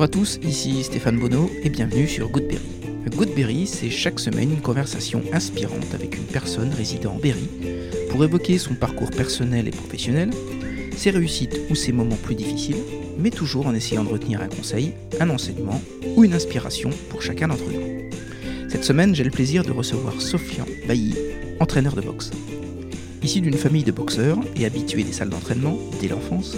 Bonjour à tous, ici Stéphane Bonneau et bienvenue sur Goodberry. Goodberry, c'est chaque semaine une conversation inspirante avec une personne résidant en Berry pour évoquer son parcours personnel et professionnel, ses réussites ou ses moments plus difficiles, mais toujours en essayant de retenir un conseil, un enseignement ou une inspiration pour chacun d'entre nous. Cette semaine, j'ai le plaisir de recevoir Sofian Bailly, entraîneur de boxe. Issu d'une famille de boxeurs et habitué des salles d'entraînement dès l'enfance,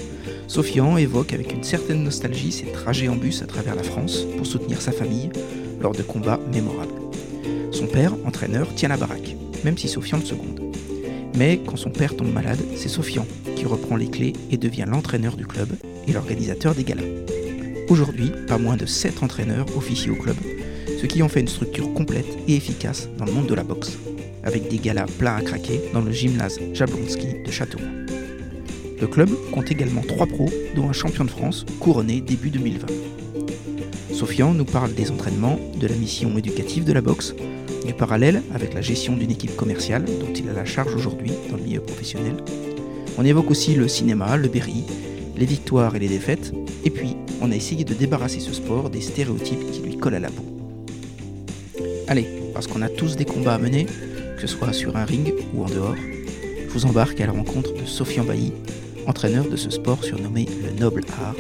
Sofian évoque avec une certaine nostalgie ses trajets en bus à travers la France pour soutenir sa famille lors de combats mémorables. Son père, entraîneur, tient la baraque, même si Sofian le seconde. Mais quand son père tombe malade, c'est Sofian qui reprend les clés et devient l'entraîneur du club et l'organisateur des galas. Aujourd'hui, pas moins de 7 entraîneurs officient au club, ce qui en fait une structure complète et efficace dans le monde de la boxe avec des galas pleins à craquer dans le gymnase Jablonski de Châteauroux. Le club compte également trois pros, dont un champion de France couronné début 2020. Sofian nous parle des entraînements, de la mission éducative de la boxe, du parallèle avec la gestion d'une équipe commerciale dont il a la charge aujourd'hui dans le milieu professionnel. On évoque aussi le cinéma, le Berry, les victoires et les défaites, et puis on a essayé de débarrasser ce sport des stéréotypes qui lui collent à la peau. Allez, parce qu'on a tous des combats à mener, que ce soit sur un ring ou en dehors, je vous embarque à la rencontre de Sofian Bailly, entraîneur de ce sport surnommé le noble art.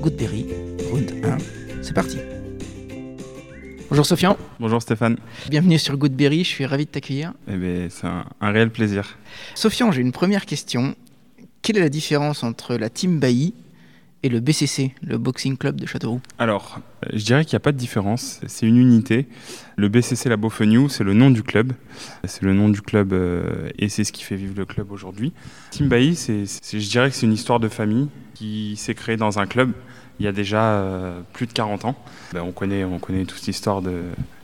Goodberry, round 1, c'est parti. Bonjour Sofian. Bonjour Stéphane. Bienvenue sur Goodberry, je suis ravi de t'accueillir. Eh bien, c'est un, un, réel plaisir. Sofian, j'ai une première question. Quelle est la différence entre la team Bailly et le BCC, le Boxing Club de Châteauroux Alors, je dirais qu'il n'y a pas de différence, c'est une unité. Le BCC La Beaufegnou, c'est le nom du club. C'est le nom du club euh, et c'est ce qui fait vivre le club aujourd'hui. Team Bailly, c'est, je dirais que c'est une histoire de famille qui s'est créée dans un club il y a déjà euh, plus de 40 ans. Ben, on, connaît, on connaît toute l'histoire de,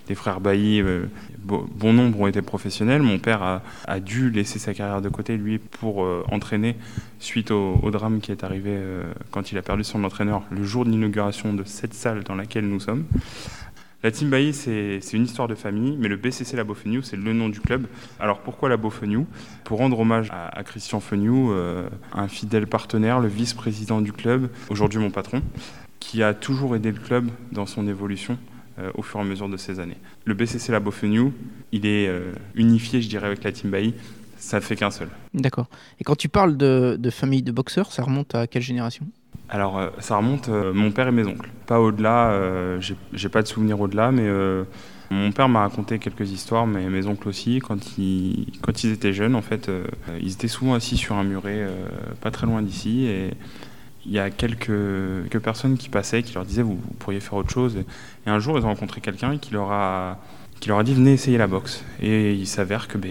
des frères Bailly, euh, bon nombre ont été professionnels. Mon père a, dû laisser sa carrière de côté, lui, pour euh, entraîner suite au, drame qui est arrivé euh, quand il a perdu son entraîneur le jour de l'inauguration de cette salle dans laquelle nous sommes. La Team Bailly, c'est une histoire de famille, mais le BCC La Beaufegnou, c'est le nom du club. Alors pourquoi La Beaufegnou Pour rendre hommage à, Christian Fegnou, un fidèle partenaire, le vice-président du club, aujourd'hui mon patron, qui a toujours aidé le club dans son évolution euh, au fur et à mesure de ces années. Le BCC La Beaufegnou, il est euh, unifié, je dirais, avec la Team Bailly. Ça ne fait qu'un seul. D'accord. Et quand tu parles de, famille de boxeurs, ça remonte à quelle génération? Alors, euh, ça remonte mon père et mes oncles. Pas au-delà, j'ai pas de souvenirs au-delà, mais mon père m'a raconté quelques histoires, mais mes oncles aussi. Quand ils, quand ils étaient jeunes, en fait, ils étaient souvent assis sur un muret pas très loin d'ici. Et il y a quelques, personnes qui passaient, qui leur disaient vous, pourriez faire autre chose. Et un jour, ils ont rencontré quelqu'un qui leur a qui leur a dit venez essayer la boxe. Et il s'avère que ben,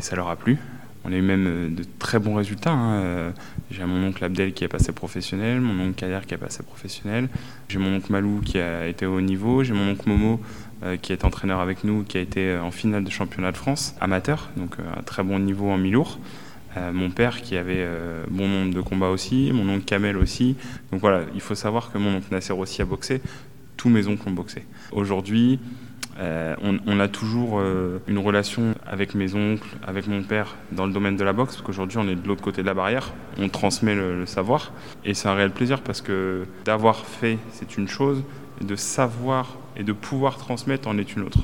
ça leur a plu. On a eu même euh, de très bons résultats. Hein. Euh, j'ai mon oncle Abdel qui est passé professionnel, mon oncle Kader qui est passé professionnel, j'ai mon oncle Malou qui a été au haut niveau, j'ai mon oncle Momo euh, qui est entraîneur avec nous, qui a été en finale de championnat de France amateur, donc un très bon niveau en mi-lourd. Euh, mon père qui avait euh, bon nombre de combats aussi, mon oncle Kamel aussi. Donc voilà, il faut savoir que mon oncle Nasser aussi a boxé, tous mes oncles ont boxé. Aujourd'hui, euh, on, a toujours une relation avec mes oncles, avec mon père dans le domaine de la boxe, parce qu'aujourd'hui on est de l'autre côté de la barrière, on transmet le, savoir, et c'est un réel plaisir parce que d'avoir fait c'est une chose, et de savoir et de pouvoir transmettre en est une autre.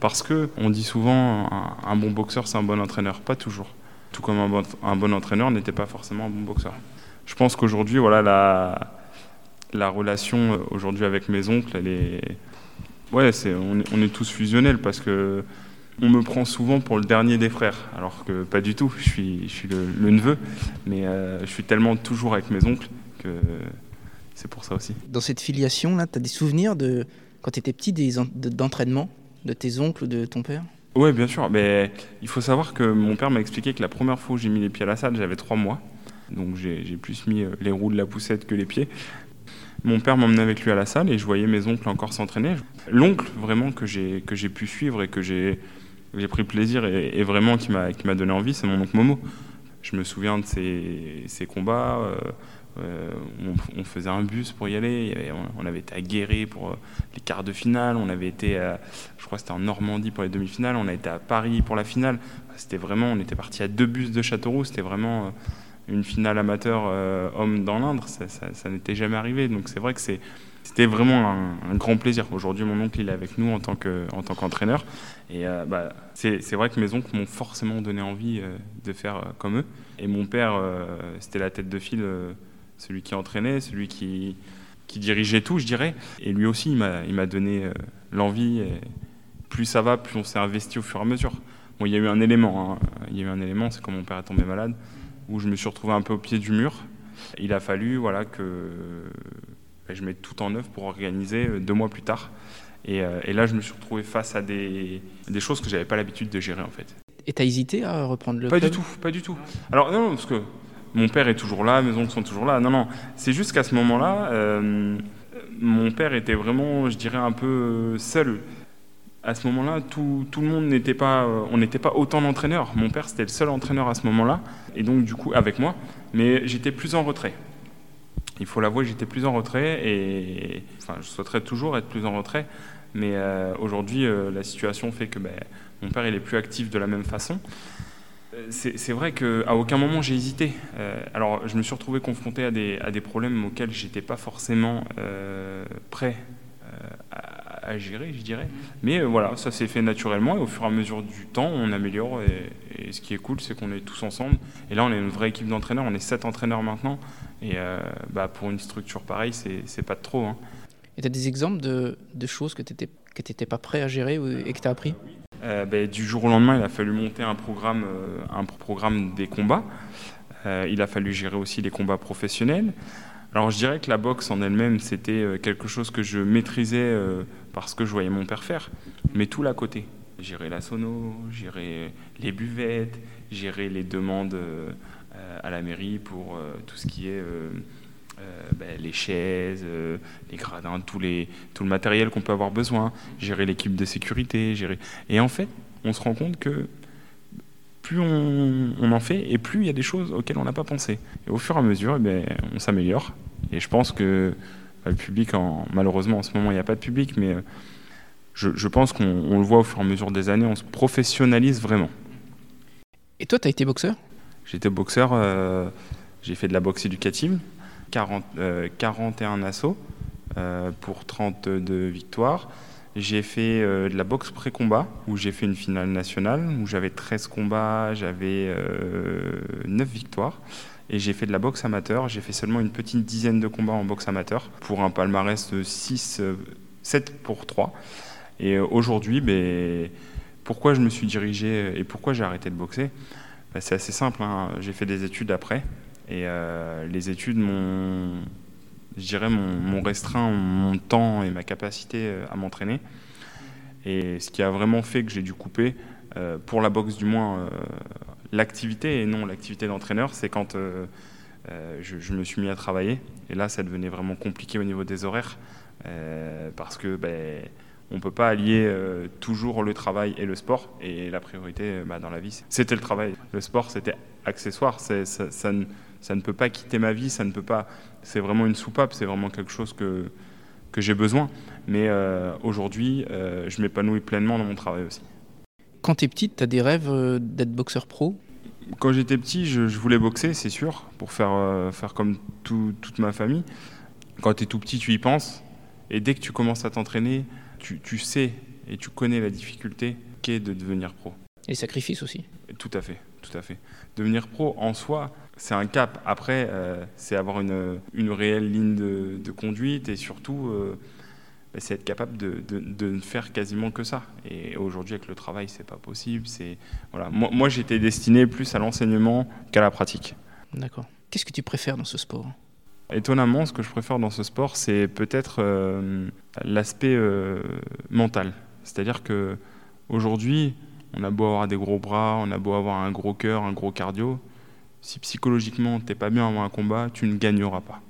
Parce que on dit souvent un bon boxeur c'est un bon entraîneur, pas toujours tout comme un bon, entraîneur n'était pas forcément un bon boxeur. Je pense qu'aujourd'hui, voilà, la, la relation euh, aujourd'hui avec mes oncles, elle ouais, c'est, on, est, on est tous fusionnels parce que on me prend souvent pour le dernier des frères, alors que pas du tout. Je suis, je suis le, neveu, mais euh, je suis tellement toujours avec mes oncles que c'est pour ça aussi. Dans cette filiation là, tu as des souvenirs de quand tu étais petit des, d'entraînement de tes oncles ou de ton père? Oui, bien sûr. Mais il faut savoir que mon père m'a expliqué que la première fois où j'ai mis les pieds à la salle, j'avais trois mois. Donc j'ai plus mis euh, les roues de la poussette que les pieds. Mon père m'emmenait avec lui à la salle et je voyais mes oncles encore s'entraîner. L'oncle vraiment que j'ai pu suivre et que j'ai pris plaisir et, vraiment qui m'a qui m'a donné envie, c'est mon oncle Momo. Je me souviens de ses, combats. Euh, euh, on, faisait un bus pour y aller. on, avait été à Guéret pour euh, les quarts de finale. On avait été, je crois, c'était en Normandie pour les demi-finales. On a été à Paris pour la finale. C'était vraiment, on était parti à deux bus de Châteauroux. C'était vraiment euh, une finale amateur homme dans l'Indre. Ça, n'était jamais arrivé. Donc c'est vrai que c'était vraiment un, grand plaisir. Aujourd'hui, mon oncle il est avec nous en tant qu'entraîneur. et bah, c'est vrai que mes oncles m'ont forcément donné envie de faire comme eux. Et mon père, c'était la tête de file, celui qui entraînait, celui qui, qui dirigeait tout, je dirais. Et lui aussi, il m'a donné l'envie. Plus ça va, plus on s'est investi au fur et à mesure. Bon, il y a eu un élément, hein. il y a eu un élément, c'est quand mon père est tombé malade, où je me suis retrouvé un peu au pied du mur. Il a fallu voilà, que je mets tout en œuvre pour organiser euh, deux mois plus tard. Euh, et, là, je me suis retrouvé face à des, des choses que j'avais pas l'habitude de gérer en fait. Et tu as hésité à reprendre le Pas du tout, pas du tout. Alors non, parce que mon père est toujours là, mes oncles sont toujours là. Non, non, c'est juste qu'à ce moment-là, euh, mon père était vraiment, je dirais, un peu seul. À ce moment-là, tout, tout, le monde n'était pas, on n'était pas autant d'entraîneurs. Mon père, c'était le seul entraîneur à ce moment-là, et donc du coup avec moi, mais j'étais plus en retrait il faut l'avouer, j'étais plus en retrait et enfin, je souhaiterais toujours être plus en retrait. Mais euh, aujourd'hui, euh, la situation fait que ben, mon père il est plus actif de la même façon. Euh, c'est vrai qu'à aucun moment j'ai hésité. alors, je me suis retrouvé confronté à des, à des problèmes auxquels j'étais pas forcément prêt à, gérer, je dirais. Mais voilà, ça s'est fait naturellement et au fur et à mesure du temps, on améliore. Et, et ce qui est cool, c'est qu'on est tous ensemble. Et là, on est une vraie équipe d'entraîneurs. On est sept entraîneurs maintenant. Et euh, bah, pour une structure pareille, c'est pas de trop. Hein. Et tu as des exemples de, de choses que tu n'étais pas prêt à gérer et que tu as appris? Euh, bah, Du jour au lendemain, il a fallu monter un programme, euh, des combats. il a fallu gérer aussi les combats professionnels. Alors je dirais que la boxe en elle-même, c'était quelque chose que je maîtrisais parce que je voyais mon père faire, mais tout l'à côté. Gérer la sono, gérer les buvettes, gérer les demandes euh, à la mairie pour euh, tout ce qui est euh, ben, les chaises, les gradins, tout, les, tout le matériel qu'on peut avoir besoin, gérer l'équipe de sécurité, gérer. Et en fait, on se rend compte que plus on, en fait et plus il y a des choses auxquelles on n'a pas pensé. Et au fur et à mesure, eh ben, on s'améliore. Et je pense que ben, le public, en, malheureusement en ce moment il n'y a pas de public, mais je, je pense qu'on le voit au fur et à mesure des années, on se professionnalise vraiment. Et toi, tu as été boxeur? J'étais boxeur, euh, j'ai fait de la boxe éducative, 40, 41 euh, assauts euh, pour 32 victoires. J'ai fait de la boxe pré-combat, où j'ai fait une finale nationale, où j'avais 13 combats, j'avais 9 victoires. Et j'ai fait de la boxe amateur, j'ai fait seulement une petite dizaine de combats en boxe amateur, pour un palmarès de 6, 7 pour 3. Et aujourd'hui, ben, pourquoi je me suis dirigé et pourquoi j'ai arrêté de boxer? Bah, c'est assez simple. Hein. J'ai fait des études après. Et euh, les études m'ont, je dirais, mon restreint mon temps et ma capacité euh, à m'entraîner. Et ce qui a vraiment fait que j'ai dû couper, euh, pour la boxe du moins, l'activité et non l'activité d'entraîneur, c'est quand je, me suis mis à travailler. Et là, ça devenait vraiment compliqué au niveau des horaires. parce que ben, on ne peut pas allier euh, toujours le travail et le sport. Et la priorité euh, bah, dans la vie, c'était le travail. Le sport, c'était accessoire. Ça, ça, ne, peut pas quitter ma vie. Ça ne peut pas. C'est vraiment une soupape. C'est vraiment quelque chose que, que j'ai besoin. Mais euh, aujourd'hui, je m'épanouis pleinement dans mon travail aussi. Quand tu es petite, tu as des rêves d'être boxeur pro? Quand j'étais petit, je, voulais boxer, c'est sûr, pour faire, faire comme toute ma famille. Quand tu es tout petit, tu y penses. Et dès que tu commences à t'entraîner, tu, sais et tu connais la difficulté qu'est de devenir pro. Et sacrifices aussi. Tout à fait, tout à fait. Devenir pro en soi, c'est un cap. Après, euh, c'est avoir une, une, réelle ligne de, conduite et surtout, euh, bah, c'est être capable de, de, ne faire quasiment que ça. Et aujourd'hui, avec le travail, c'est pas possible. C'est voilà. Moi, moi j'étais destiné plus à l'enseignement qu'à la pratique. D'accord. Qu'est-ce que tu préfères dans ce sport? Étonnamment, ce que je préfère dans ce sport, c'est peut-être euh, l'aspect euh, mental. C'est-à-dire que aujourd'hui, on a beau avoir des gros bras, on a beau avoir un gros cœur, un gros cardio, si psychologiquement t'es pas bien avant un combat, tu ne gagneras pas.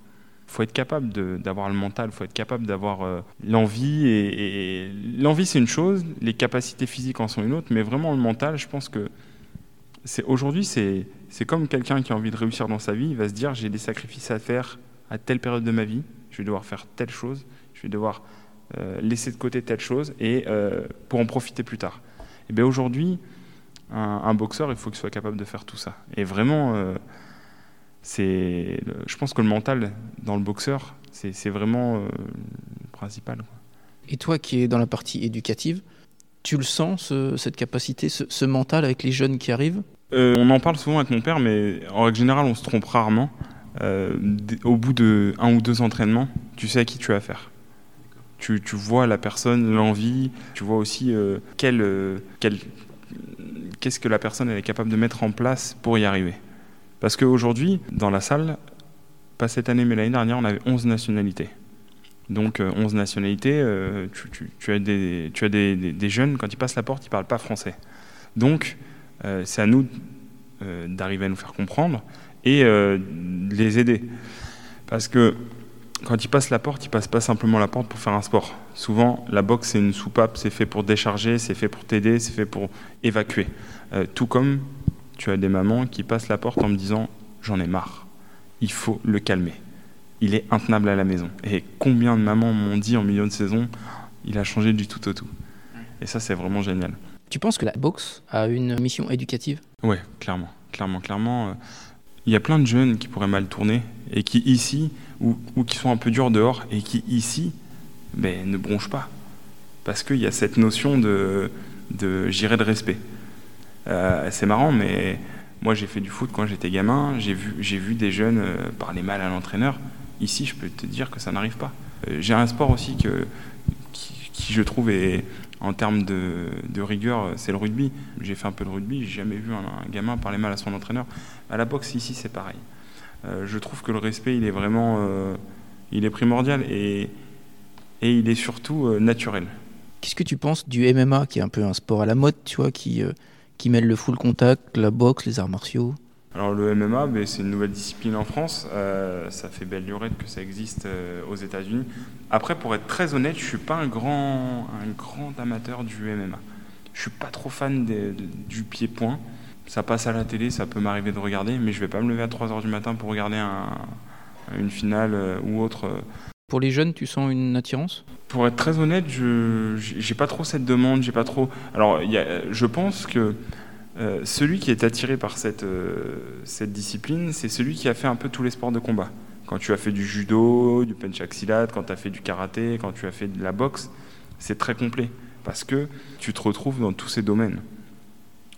Il faut être capable d'avoir le mental, il faut être capable d'avoir l'envie. Et, l'envie, c'est une chose, les capacités physiques en sont une autre, mais vraiment le mental, je pense que aujourd'hui, c'est comme quelqu'un qui a envie de réussir dans sa vie, il va se dire j'ai des sacrifices à faire à telle période de ma vie, je vais devoir faire telle chose, je vais devoir euh, laisser de côté telle chose et euh, pour en profiter plus tard. Et bien aujourd'hui, un, boxeur, il faut qu'il soit capable de faire tout ça. Et vraiment, euh, c'est, je pense que le mental dans le boxeur, c'est vraiment le principal. Et toi qui es dans la partie éducative, tu le sens, cette capacité, ce, mental avec les jeunes qui arrivent? On en parle souvent avec mon père, mais en règle générale, on se trompe rarement. Euh, au bout de un ou deux entraînements, tu sais à qui tu as affaire. Tu, vois la personne, l'envie, tu vois aussi quel, qu'est-ce que la personne est capable de mettre en place pour y arriver. Parce qu'aujourd'hui, dans la salle, pas cette année, mais l'année dernière, on avait 11 nationalités. Donc 11 euh, nationalités, euh, tu, as, des, tu as des, jeunes, quand ils passent la porte, ils ne parlent pas français. Donc euh, c'est à nous d'arriver à nous faire comprendre et de les aider. Parce que quand ils passent la porte, ils passent pas simplement la porte pour faire un sport. Souvent, la boxe, c'est une soupape, c'est fait pour décharger, c'est fait pour t'aider, c'est fait pour évacuer. tout comme tu as des mamans qui passent la porte en me disant J'en ai marre, il faut le calmer. Il est intenable à la maison. Et combien de mamans m'ont dit en milieu de saison Il a changé du tout au tout. Et ça, c'est vraiment génial. Tu penses que la boxe a une mission éducative? Oui, clairement. Clairement, clairement. Il y a plein de jeunes qui pourraient mal tourner et qui, ici, ou, qui sont un peu durs dehors, et qui, ici, ben, ne bronchent pas. Parce qu'il y a cette notion de, de, de respect. Euh, c'est marrant, mais moi j'ai fait du foot quand j'étais gamin, j'ai vu, des jeunes euh, parler mal à l'entraîneur. Ici, je peux te dire que ça n'arrive pas. Euh, j'ai un sport aussi qui, je trouve est, en termes de, rigueur, c'est le rugby. J'ai fait un peu de rugby, j'ai jamais vu un, gamin parler mal à son entraîneur. À la boxe, ici, c'est pareil. je trouve que le respect, il est vraiment, il est primordial et, et il est surtout naturel. Qu'est-ce que tu penses du MMA, qui est un peu un sport à la mode, tu vois, qui qui mêle le full contact, la boxe, les arts martiaux? Alors le MMA, ben, c'est une nouvelle discipline en France. Euh, ça fait belle lurette que ça existe euh, aux États-Unis. Après, pour être très honnête, je suis pas un grand, un grand amateur du MMA. Je suis pas trop fan du pied-point. Ça passe à la télé, ça peut m'arriver de regarder, mais je vais pas me lever à 3h du matin pour regarder une finale euh, ou autre. Pour les jeunes, tu sens une attirance? Pour être très honnête, je j'ai pas trop cette demande, j'ai pas trop. Alors, y a, je pense que euh, celui qui est attiré par cette, euh, cette discipline, c'est celui qui a fait un peu tous les sports de combat. Quand tu as fait du judo, du penchaksilat, quand tu as fait du karaté, quand tu as fait de la boxe, c'est très complet parce que tu te retrouves dans tous ces domaines.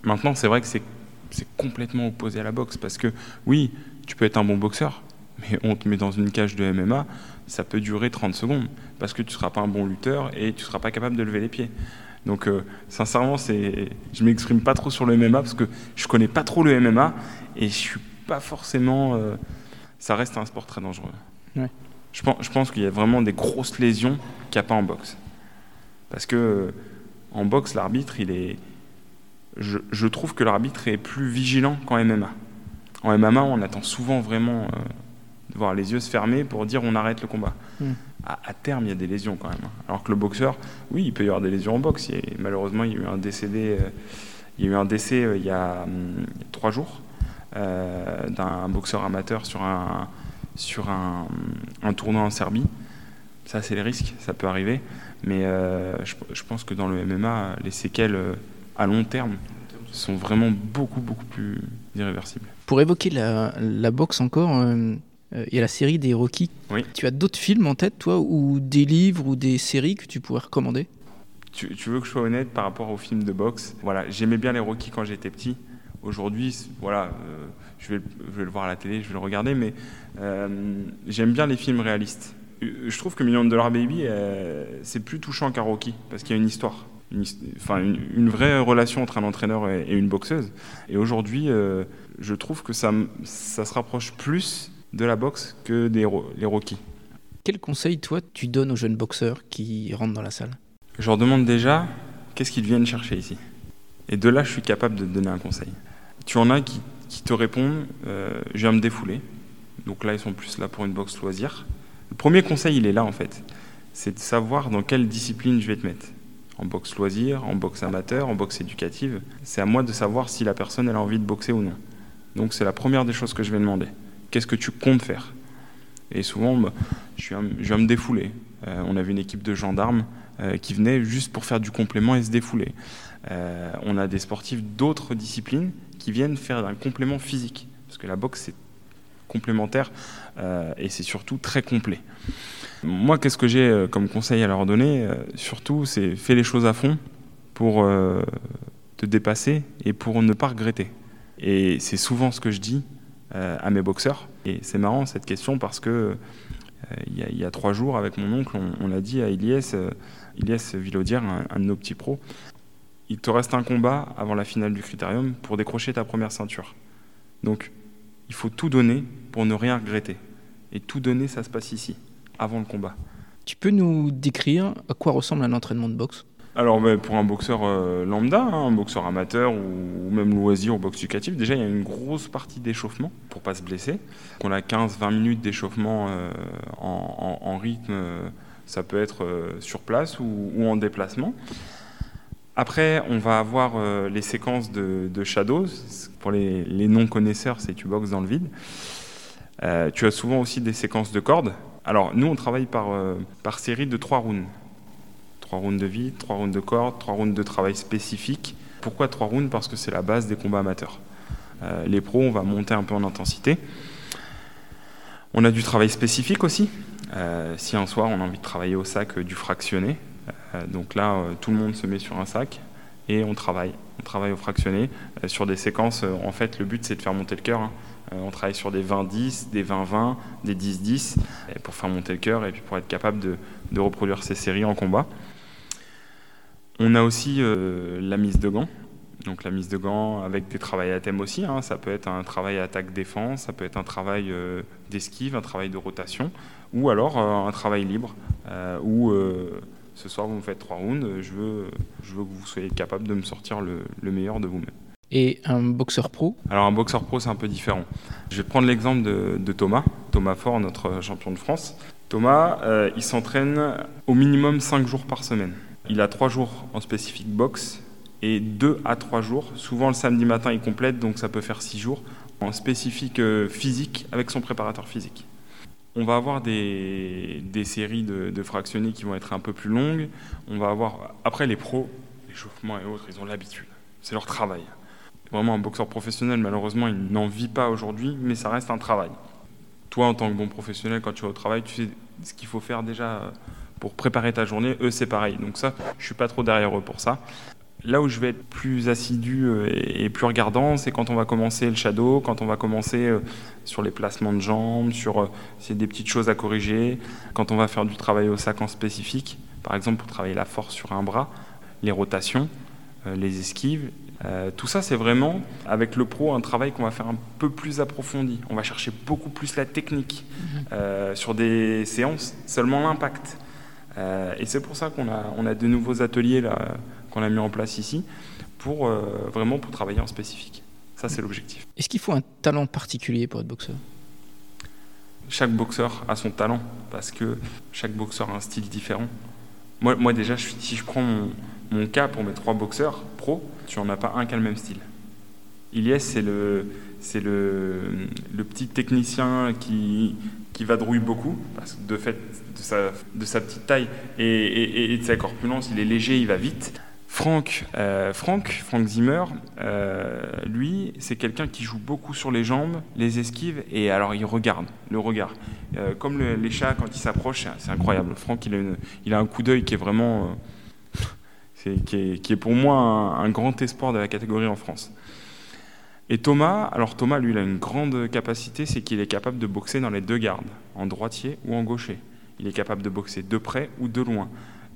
Maintenant, c'est vrai que c'est complètement opposé à la boxe parce que oui, tu peux être un bon boxeur, mais on te met dans une cage de MMA, ça peut durer 30 secondes, parce que tu ne seras pas un bon lutteur et tu ne seras pas capable de lever les pieds. Donc euh, sincèrement, c'est, je m'exprime pas trop sur le MMA parce que je connais pas trop le MMA et je suis pas forcément. Euh, ça reste un sport très dangereux. Je pense, je pense qu'il y a vraiment des grosses lésions qu'il n'y a pas en boxe. Parce que euh, en boxe, l'arbitre, il est. Je, je, trouve que l'arbitre est plus vigilant qu'en MMA. En MMA, on attend souvent vraiment de voir les yeux se fermer pour dire on arrête le combat. Hmm. À, terme, il y a des lésions quand même. Alors que le boxeur, oui, il peut y avoir des lésions en boxe. malheureusement, il y a eu un décédé, euh, il y a eu un décès euh, il y a hum, trois jours euh, d'un boxeur amateur sur un sur un, un, tournoi en Serbie. Ça, c'est les risques, ça peut arriver. Mais je, pense que dans le MMA, les séquelles à long terme sont vraiment beaucoup, beaucoup plus irréversibles. Pour évoquer la, boxe encore, il y a la série des Rocky. Tu as d'autres films en tête, toi, ou des livres ou des séries que tu pourrais recommander? Tu, veux que je sois honnête par rapport aux films de boxe? Voilà, j'aimais bien les Rocky quand j'étais petit. Aujourd'hui, voilà, euh, je, vais, le voir à la télé, je vais le regarder, mais euh, j'aime bien les films réalistes. Je trouve que Million Dollar Baby, c'est plus touchant qu'un Rocky, parce qu'il y a une histoire. Une, enfin, une, vraie relation entre un entraîneur et, une boxeuse. Et aujourd'hui, je trouve que ça, ça se rapproche plus de la boxe que des, les Rocky. Quel conseil, toi, tu donnes aux jeunes boxeurs qui rentrent dans la salle? Je leur demande déjà qu'est-ce qu'ils viennent chercher ici? Et de là, je suis capable de donner un conseil. Tu en as qui, te répondent euh, Je viens me défouler. Donc là, ils sont plus là pour une boxe loisir. Le premier conseil, il est là en fait. C'est de savoir dans quelle discipline je vais te mettre. En boxe loisir, en boxe amateur, en boxe éducative. C'est à moi de savoir si la personne elle a envie de boxer ou non. Donc c'est la première des choses que je vais demander. Qu'est-ce que tu comptes faire Et souvent, bah, je, viens, me défouler. Euh, on avait une équipe de gendarmes euh, qui venait juste pour faire du complément et se défouler. Euh, on a des sportifs d'autres disciplines qui viennent faire un complément physique. Parce que la boxe, complémentaire et c'est surtout très complet. Moi, qu'est-ce que j'ai comme conseil à leur donner Surtout, c'est fais les choses à fond pour te dépasser et pour ne pas regretter. Et c'est souvent ce que je dis à mes boxeurs. Et c'est marrant cette question parce que il y, a, trois jours, avec mon oncle, on, a dit à Ilyes, Ilyes Villaudière, un, de nos petits pros, il te reste un combat avant la finale du Critérium pour décrocher ta première ceinture. Donc, il faut tout donner pour ne rien regretter. Et tout donner, ça se passe ici, avant le combat. Tu peux nous décrire à quoi ressemble un entraînement de boxe? Alors pour un boxeur euh, lambda, hein, un boxeur amateur ou, même loisir ou boxe déjà il y a une grosse partie d'échauffement pour pas se blesser. On a 15-20 minutes d'échauffement euh, en, rythme, euh, ça peut être sur place ou, en déplacement. Après, on va avoir les séquences de, shadows. Pour les, non-connaisseurs, c'est tu boxes dans le vide. tu as souvent aussi des séquences de cordes. Alors nous, on travaille par série de trois rounds. Trois rounds de vie, trois rounds de cordes, trois rounds de travail spécifique. Pourquoi trois rounds? Parce que c'est la base des combats amateurs. Euh, les pros, on va monter un peu en intensité. On a du travail spécifique aussi. Euh, si un soir on a envie de travailler au sac euh, du fractionné, donc là tout le monde se met sur un sac et on travaille. On travaille au fractionné sur des séquences. en fait, le but c'est de faire monter le cœur. Hein. on travaille sur des 20-10, des 20-20, des 10-10 pour faire monter le cœur et puis pour être capable de reproduire ces séries en combat. On a aussi euh, la mise de gants. Donc la mise de gants avec des travails à thème aussi. Hein. Ça peut être un travail attaque-défense, ça peut être un travail euh, d'esquive, un travail de rotation, ou alors euh, un travail libre, où ce soir vous me faites trois rounds, je veux, je veux que vous soyez capable de me sortir le, meilleur de vous-même. Et un boxeur pro? Alors un boxeur pro c'est un peu différent. Je vais prendre l'exemple de, de, Thomas, Thomas Fort, notre champion de France. Thomas, il s'entraîne au minimum cinq jours par semaine. Il a trois jours en spécifique boxe et deux à trois jours. Souvent le samedi matin il complète, donc ça peut faire six jours en spécifique euh, physique avec son préparateur physique. On va avoir des, séries de, fractionnés qui vont être un peu plus longues. On va avoir après les pros, l'échauffement et autres, ils ont l'habitude. C'est leur travail. Vraiment un boxeur professionnel, malheureusement, il n'en vit pas aujourd'hui, mais ça reste un travail. Toi, en tant que bon professionnel, quand tu vas au travail, tu sais ce qu'il faut faire déjà pour préparer ta journée. Eux, c'est pareil. Donc ça, je suis pas trop derrière eux pour ça. Là où je vais être plus assidu euh, et plus regardant, c'est quand on va commencer le shadow, quand on va commencer euh, sur les placements de jambes, sur euh, c'est des petites choses à corriger, quand on va faire du travail au sac en spécifique, par exemple pour travailler la force sur un bras, les rotations, les esquives. tout ça, c'est vraiment, avec le pro, un travail qu'on va faire un peu plus approfondi. On va chercher beaucoup plus la technique. Mhm. sur des séances, seulement l'impact. Euh, et c'est pour ça qu'on a, on a de nouveaux ateliers là, qu'on a mis en place ici, pour euh, vraiment pour travailler en spécifique. Ça, c'est l'objectif. Est-ce qu'il faut un talent particulier pour être boxeur? Chaque boxeur a son talent, parce que chaque boxeur a un style différent. Moi, moi déjà, si je prends mon, mon, cas pour mes trois boxeurs pro, tu n'en as pas un qui a le même style. Ilyes, c'est le, c'est le, le, petit technicien qui, qui vadrouille beaucoup, parce que de fait de sa, petite taille et, de sa corpulence, il est léger, il va vite. Franck, euh, Franck Zimmer, euh, lui, c'est quelqu'un qui joue beaucoup sur les jambes, les esquives, et alors il regarde, le regard. Euh, comme les chats, quand ils s'approchent, c'est incroyable. Franck, il a, un coup d'œil qui est vraiment. qui, est, qui, est, pour moi un, un grand espoir de la catégorie en France. Et Thomas, alors Thomas, lui, il a une grande capacité, c'est qu'il est capable de boxer dans les deux gardes, en droitier ou en gaucher. Il est capable de boxer de près ou de loin.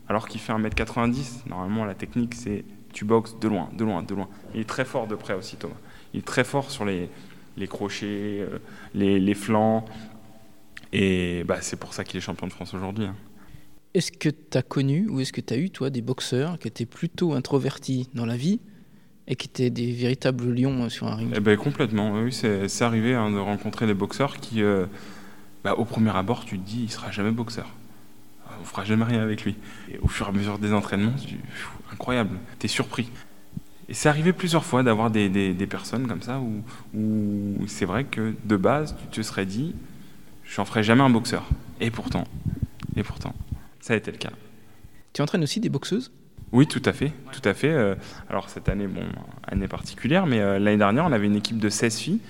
Alors qu'il fait 1m90, normalement la technique c'est tu boxes de loin, de loin, de loin. Il est très fort de près aussi Thomas. Il est très fort sur les, les crochets, euh, les, les, flancs. Et bah, c'est pour ça qu'il est champion de France aujourd'hui. Hein. Est-ce que tu as connu ou est-ce que tu as eu toi des boxeurs qui étaient plutôt introvertis dans la vie et qui étaient des véritables lions euh, sur un ring? Eh ben, Complètement, oui, c'est arrivé hein, de rencontrer des boxeurs qui, euh, bah, au premier abord, tu te dis, il sera jamais boxeur. On fera jamais rien avec lui. Et au fur et à mesure des entraînements, tu, incroyable, tu es surpris. Et c'est arrivé plusieurs fois d'avoir des, des, personnes comme ça où, où c'est vrai que de base, tu te serais dit, je n'en ferai jamais un boxeur. Et pourtant, et pourtant, ça a été le cas. Tu entraînes aussi des boxeuses? Oui, tout à fait, tout à fait. Euh, alors cette année, bon, année particulière, mais euh, l'année dernière, on avait une équipe de 16 filles.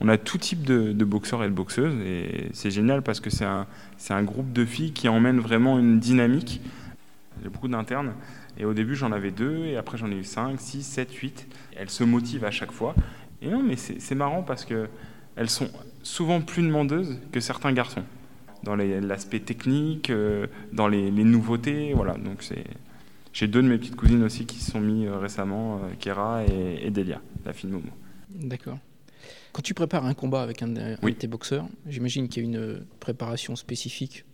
On a tout type de, boxeurs et de boxeuses. Et c'est génial parce que c'est un, un, groupe de filles qui emmène vraiment une dynamique. J'ai beaucoup d'internes. Et au début, j'en avais deux, et après, j'en ai eu cinq, six, sept, huit. Elles se motivent à chaque fois. Et non, mais c'est marrant parce qu'elles sont souvent plus demandeuses que certains garçons. Dans l'aspect technique, euh, dans les, nouveautés. Voilà. Donc, c'est. J'ai deux de mes petites cousines aussi qui se sont mis euh, récemment, euh, Kera et, Delia, la fille de Momo. D'accord. Quand tu prépares un combat avec un, de tes boxeurs, j'imagine qu'il y a une préparation spécifique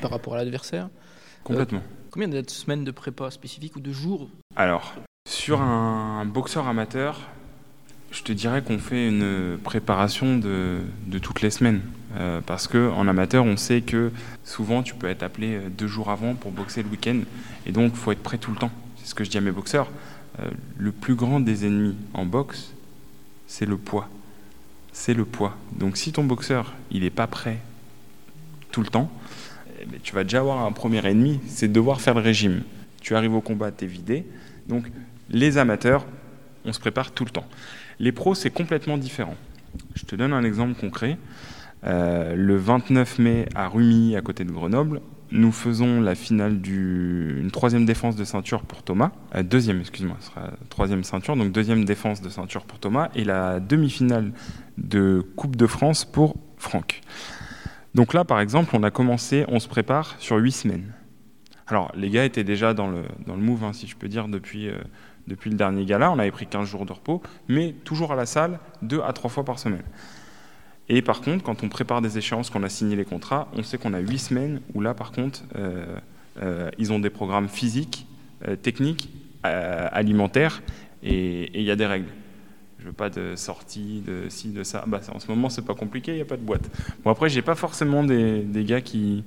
par rapport à l'adversaire. Complètement. combien de semaines de prépa spécifiques ou de jours Alors, sur un boxeur amateur, je te dirais qu'on fait une préparation de, toutes les semaines. Euh, parce qu'en amateur, on sait que souvent, tu peux être appelé euh, deux jours avant pour boxer le week-end. Et donc, il faut être prêt tout le temps. C'est ce que je dis à mes boxeurs. Euh, le plus grand des ennemis en boxe, c'est le poids. C'est le poids. Donc, si ton boxeur, il n'est pas prêt tout le temps, eh ben, tu vas déjà avoir un premier ennemi, c'est de devoir faire le régime. Tu arrives au combat, tu es vidé. Donc, les amateurs, on se prépare tout le temps. Les pros, c'est complètement différent. Je te donne un exemple concret. Euh, le 29 mai à Rumi, à côté de Grenoble, nous faisons la finale d'une troisième défense de ceinture pour Thomas, euh, deuxième, excuse-moi, ce sera troisième ceinture, donc deuxième défense de ceinture pour Thomas, et la demi-finale de Coupe de France pour Franck. Donc là, par exemple, on a commencé, on se prépare sur huit semaines. Alors, les gars étaient déjà dans le, dans le move, hein, si je peux dire, depuis, euh, depuis le dernier gala. On avait pris 15 jours de repos, mais toujours à la salle, deux à trois fois par semaine. Et par contre, quand on prépare des échéances, qu'on a signé les contrats, on sait qu'on a huit semaines où là, par contre, euh, euh, ils ont des programmes physiques, euh, techniques, alimentaires, et il y a des règles. Je veux pas de sortie, de ci, de ça. Bah, en ce moment, c'est pas compliqué, il n'y a pas de boîte. Bon, après, j'ai pas forcément des, gars qui,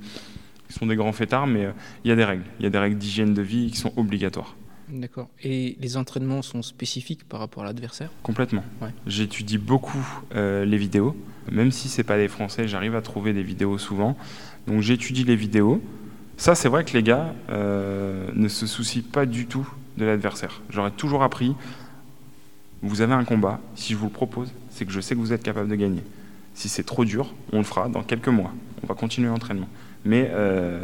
sont des grands fêtards, mais il y a des règles. Il y a des règles d'hygiène de vie qui sont obligatoires. D'accord. Et les entraînements sont spécifiques par rapport à l'adversaire? Complètement. J'étudie beaucoup euh, les vidéos. Même si c'est pas des Français, j'arrive à trouver des vidéos souvent. Donc j'étudie les vidéos. Ça, c'est vrai que les gars euh, ne se soucient pas du tout de l'adversaire. J'aurais toujours appris, vous avez un combat, si je vous le propose, c'est que je sais que vous êtes capable de gagner. Si c'est trop dur, on le fera dans quelques mois. On va continuer l'entraînement. Mais euh,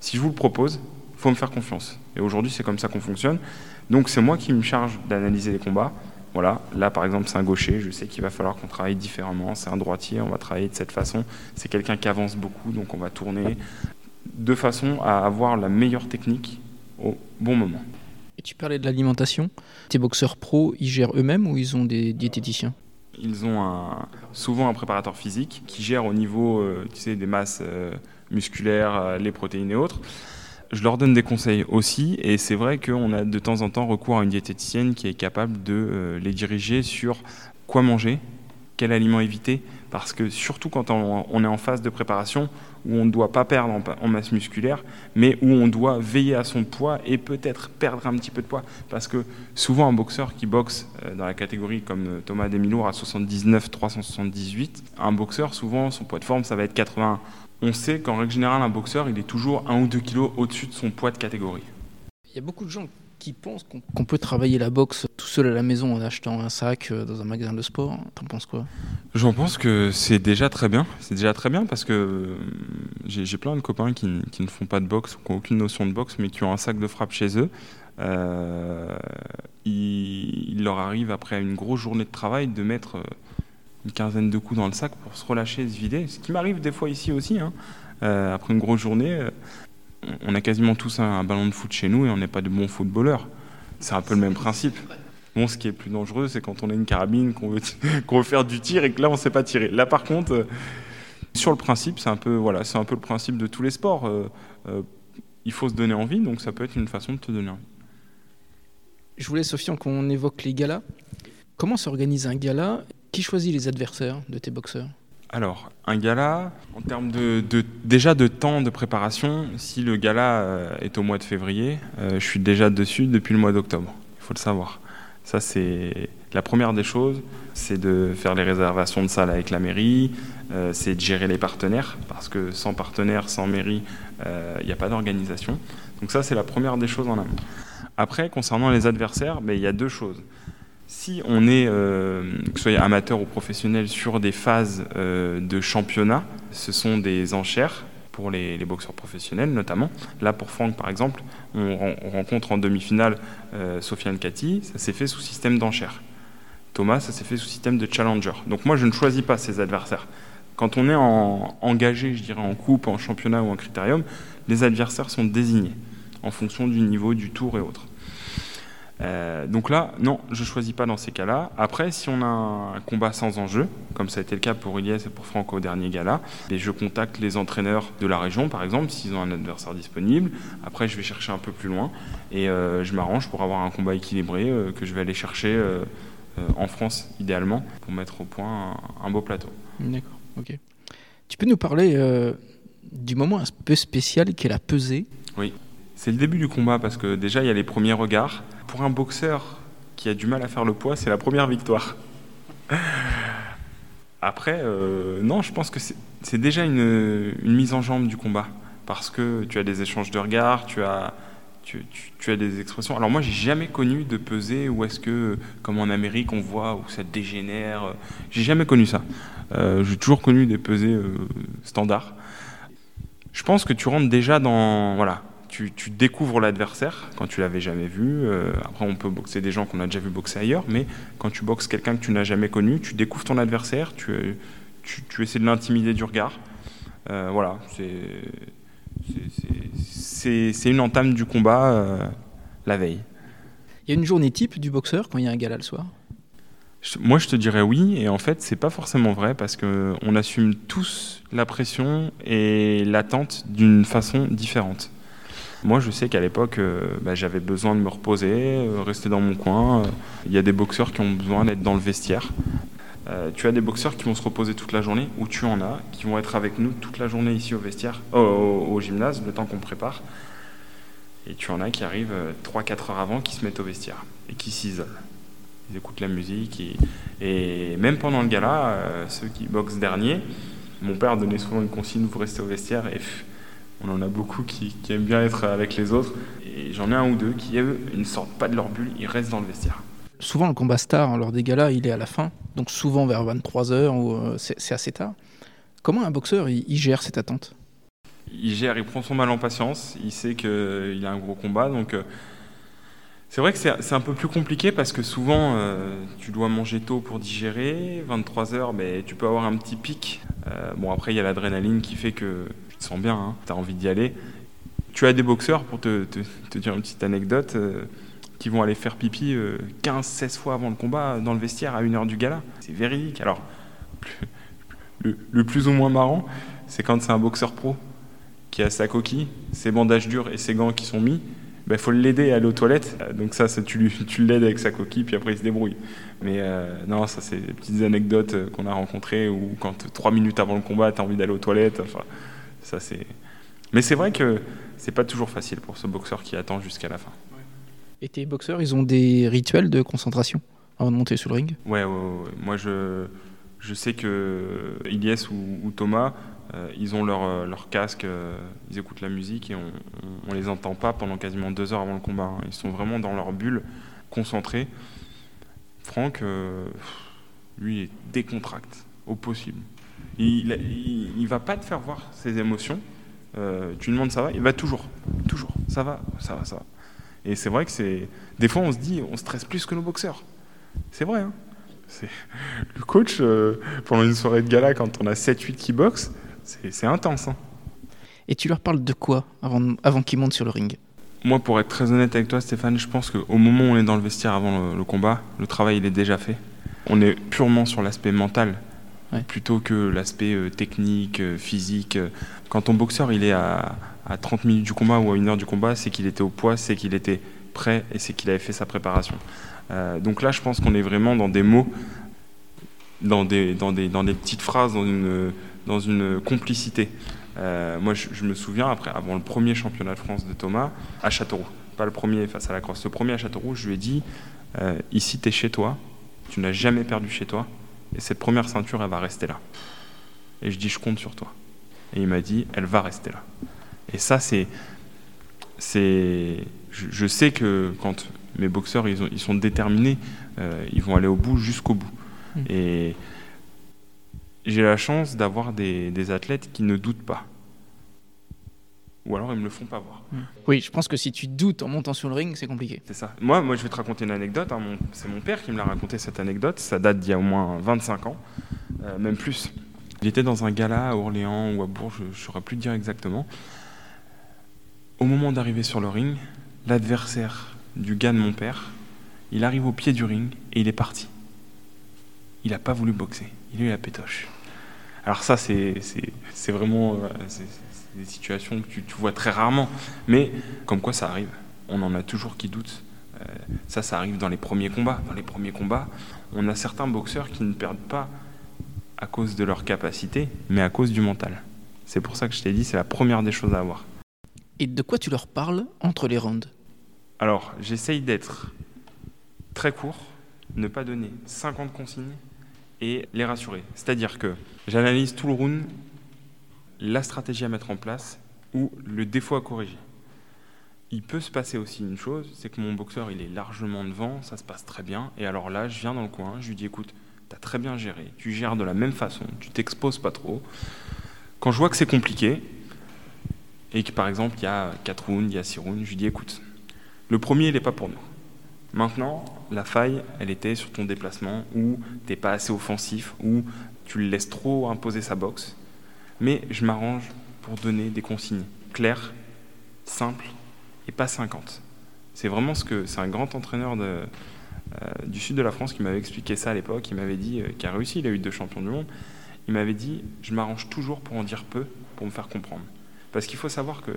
si je vous le propose, faut me faire confiance. Et aujourd'hui, c'est comme ça qu'on fonctionne. Donc, c'est moi qui me charge d'analyser les combats. Voilà, là par exemple, c'est un gaucher, je sais qu'il va falloir qu'on travaille différemment. C'est un droitier, on va travailler de cette façon. C'est quelqu'un qui avance beaucoup, donc on va tourner de façon à avoir la meilleure technique au bon moment. Et tu parlais de l'alimentation. Tes boxeurs pros, ils gèrent eux-mêmes ou ils ont des diététiciens? Ils ont un, souvent un préparateur physique qui gère au niveau euh, tu sais, des masses euh, musculaires, euh, les protéines et autres je leur donne des conseils aussi, et c'est vrai qu'on a de temps en temps recours à une diététicienne qui est capable de euh, les diriger sur quoi manger, quel aliment éviter, parce que surtout quand on, est en phase de préparation, où on ne doit pas perdre en, masse musculaire, mais où on doit veiller à son poids et peut-être perdre un petit peu de poids, parce que souvent un boxeur qui boxe euh, dans la catégorie comme euh, Thomas Demilour à 79, 378, un boxeur souvent son poids de forme ça va être 81 on sait qu'en règle générale, un boxeur, il est toujours un ou deux kilos au-dessus de son poids de catégorie. Il y a beaucoup de gens qui pensent qu'on peut travailler la boxe seul à la maison en achetant un sac euh, dans un magasin de sport. T'en penses quoi? J'en pense que c'est déjà très bien. C'est déjà très bien parce que euh, j'ai plein de copains qui, ne font pas de boxe, qui n'ont aucune notion de boxe, mais qui ont un sac de frappe chez eux. Euh, il, leur arrive après une grosse journée de travail de mettre une quinzaine de coups dans le sac pour se relâcher, se vider. Ce qui m'arrive des fois ici aussi. Hein. Après une grosse journée, on a quasiment tous un, ballon de foot chez nous et on n'est pas de bons footballeurs. C'est un peu le même principe. Bon, ce qui est plus dangereux, c'est quand on a une carabine, qu'on veut, veut, faire du tir et que là, on ne sait pas tirer. Là, par contre, euh, sur le principe, c'est un, peu, voilà, un peu le principe de tous les sports. il faut se donner envie, donc ça peut être une façon de te donner envie. Je voulais, Sofiane, qu'on évoque les galas. Comment s'organise un gala? Qui choisit les adversaires de tes boxeurs? Alors, un gala, en termes de, déjà de temps de préparation, si le gala euh, est au mois de février, euh, je suis déjà dessus depuis le mois d'octobre. Il faut le savoir. Ça, c'est la première des choses, c'est de faire les réservations de salles avec la mairie, euh, c'est de gérer les partenaires, parce que sans partenaires, sans mairie, il n'y a pas d'organisation. Donc ça, c'est la première des choses en amont. Après, concernant les adversaires, ben, il y a deux choses Si on est, que ce soit amateur ou professionnel, sur des phases de championnat, ce sont des enchères pour les, boxeurs professionnels notamment. Là, pour Franck, par exemple, on, rencontre en demi-finale euh, Sofiane Kati, ça s'est fait sous système d'enchères. Thomas, ça s'est fait sous système de challenger. Donc moi, je ne choisis pas ces adversaires. Quand on est en, engagé, je dirais, en coupe, en championnat ou en critérium, les adversaires sont désignés en fonction du niveau du tour et autres. Euh, donc là, non, je ne choisis pas dans ces cas-là. Après, si on a un combat sans enjeu, comme ça a été le cas pour Iliès et pour Franco au dernier gala, et je contacte les entraîneurs de la région, par exemple, s'ils ont un adversaire disponible. Après, je vais chercher un peu plus loin et euh, je m'arrange pour avoir un combat équilibré euh, que je vais aller chercher en France, idéalement, pour mettre au point un, beau plateau. D'accord, ok. Tu peux nous parler du moment un peu spécial qu'est la pesée? Oui, c'est le début du combat parce que déjà, il y a les premiers regards pour un boxeur qui a du mal à faire le poids, c'est la première victoire. Après, euh, non, je pense que c'est déjà une, mise en jambe du combat. Parce que tu as des échanges de regards, tu as, des expressions. Alors moi, j'ai jamais connu de peser où est-ce que, comme en Amérique, on voit où ça dégénère. J'ai jamais connu ça. Euh, j'ai toujours connu des pesées euh, standards. Je pense que tu rentres déjà dans... Voilà, tu, découvres l'adversaire quand tu l'avais jamais vu. Euh, après, on peut boxer des gens qu'on a déjà vu boxer ailleurs, mais quand tu boxes quelqu'un que tu n'as jamais connu, tu découvres ton adversaire, tu, tu, essaies de l'intimider du regard. Euh, voilà, c'est une entame du combat euh, la veille. Il y a une journée type du boxeur quand il y a un gala le soir? Moi, je te dirais oui, et en fait, c'est pas forcément vrai parce qu'on assume tous la pression et l'attente d'une façon différente. Moi, je sais qu'à l'époque, euh, bah, j'avais besoin de me reposer, euh, rester dans mon coin. Il y a des boxeurs qui ont besoin d'être dans le vestiaire. Euh, tu as des boxeurs qui vont se reposer toute la journée, ou tu en as, qui vont être avec nous toute la journée ici au vestiaire, au, gymnase, le temps qu'on prépare. Et tu en as qui arrivent 3-4 heures avant, qui se mettent au vestiaire et qui s'isolent. Ils écoutent la musique. Et, même pendant le gala, ceux qui boxent dernier, mon père donnait souvent une consigne, vous restez au vestiaire. Et on en a beaucoup qui, aiment bien être avec les autres. Et j'en ai un ou deux qui, eux, ne sortent pas de leur bulle, ils restent dans le vestiaire. Souvent, le combat star, hein, lors des galas, il est à la fin. Donc souvent vers 23h, ou euh, c'est assez tard. Comment un boxeur, il, gère cette attente? Il gère, il prend son mal en patience. Il sait qu'il a un gros combat. Donc euh, c'est vrai que c'est un peu plus compliqué parce que souvent, euh, tu dois manger tôt pour digérer. 23h, mais tu peux avoir un petit pic. bon, après, il y a l'adrénaline qui fait que te sens bien, hein, tu as envie d'y aller. Tu as des boxeurs, pour te, dire une petite anecdote, euh, qui vont aller faire pipi 15-16 euh, fois avant le combat dans le vestiaire à une heure du gala. C'est véridique. Alors, le, plus ou moins marrant, c'est quand c'est un boxeur pro qui a sa coquille, ses bandages durs et ses gants qui sont mis. Il ben, faut l'aider à aller aux toilettes. Euh, donc ça, tu, tu l'aides avec sa coquille, puis après il se débrouille. Mais non, ça c'est des petites anecdotes qu'on a rencontrées où quand trois minutes avant le combat, tu as envie d'aller aux toilettes. Enfin, ça, c'est... Mais c'est vrai que c'est pas toujours facile pour ce boxeur qui attend jusqu'à la fin. Et tes boxeurs, ils ont des rituels de concentration avant de monter sur le ring? Ouais, ouais, moi je, je sais que Ilyes ou, Thomas, euh, ils ont leur, euh, leur casque, euh, ils écoutent la musique et on, on, les entend pas pendant quasiment deux heures avant le combat. Hein. Ils sont vraiment dans leur bulle, concentrés. Franck, lui, est décontracté au possible. Il, il, va pas te faire voir ses émotions. Euh, tu lui demandes ça va, il va toujours, toujours, ça va, ça va, ça va. Et c'est vrai que c'est. Des fois, on se dit, on stresse plus que nos boxeurs. C'est vrai, hein Le coach, euh, pendant une soirée de gala, quand on a 7-8 qui boxent, c'est intense. Hein. Et tu leur parles de quoi avant, avant qu'ils montent sur le ring? Moi, pour être très honnête avec toi, Stéphane, je pense qu'au moment où on est dans le vestiaire avant le, le combat, le travail, il est déjà fait. On est purement sur l'aspect mental plutôt que l'aspect euh, technique, euh, physique. Quand ton boxeur il est à, 30 minutes du combat ou à une heure du combat, c'est qu'il était au poids, c'est qu'il était prêt et c'est qu'il avait fait sa préparation. Euh, donc là, je pense qu'on est vraiment dans des mots, dans des, dans des, dans des petites phrases, dans une, dans une complicité. moi, je, me souviens, après, avant le premier championnat de France de Thomas, à Châteauroux, pas le premier face à la crosse, le premier à Châteauroux, je lui ai dit, ici, tu es chez toi, tu n'as jamais perdu chez toi, et cette première ceinture, elle va rester là. Et je dis, je compte sur toi. Et il m'a dit, elle va rester là. Et ça, c'est. c'est je, sais que quand mes boxeurs, ils, ils sont déterminés, euh, ils vont aller au bout jusqu'au bout. Mm. Et j'ai la chance d'avoir des, des athlètes qui ne doutent pas. Ou alors ils me le font pas voir. Oui, je pense que si tu doutes en montant sur le ring, c'est compliqué. C'est ça. Moi, moi, je vais te raconter une anecdote. hein. C'est mon père qui me l'a raconté cette anecdote. Ça date d'il y a au moins 25 ans, euh, même plus. Il était dans un gala à Orléans ou à Bourges, je ne saurais plus dire exactement. Au moment d'arriver sur le ring, l'adversaire du gars de mon père, il arrive au pied du ring et il est parti. Il n'a pas voulu boxer. Il a eu la pétoche. Alors ça, c'est vraiment euh, des situations que tu, tu vois très rarement. Mais comme quoi ça arrive. On en a toujours qui doutent. Euh, ça, ça arrive dans les premiers combats. Dans les premiers combats, on a certains boxeurs qui ne perdent pas à cause de leur capacité, mais à cause du mental. C'est pour ça que je t'ai dit, c'est la première des choses à avoir. Et de quoi tu leur parles entre les rounds? Alors, j'essaye d'être très court, ne pas donner 50 consignes et les rassurer. C'est-à-dire que j'analyse tout le round, la stratégie à mettre en place ou le défaut à corriger. Il peut se passer aussi une chose, c'est que mon boxeur, il est largement devant, ça se passe très bien. Et alors là, je viens dans le coin, je lui dis, écoute, tu as très bien géré, tu gères de la même façon, tu t'exposes pas trop. Quand je vois que c'est compliqué, et que par exemple, il y a 4 rounds, il y a 6 rounds, je lui dis, écoute, le premier, il n'est pas pour nous. Maintenant, la faille, elle était sur ton déplacement, où tu n'es pas assez offensif, où tu le laisses trop imposer sa boxe. Mais je m'arrange pour donner des consignes claires, simples, et pas 50. C'est vraiment ce que... C'est un grand entraîneur euh, du sud de la France qui m'avait expliqué ça à l'époque. Il m'avait dit, euh, qui a réussi, il a eu deux champions du monde. Il m'avait dit, je m'arrange toujours pour en dire peu, pour me faire comprendre. Parce qu'il faut savoir que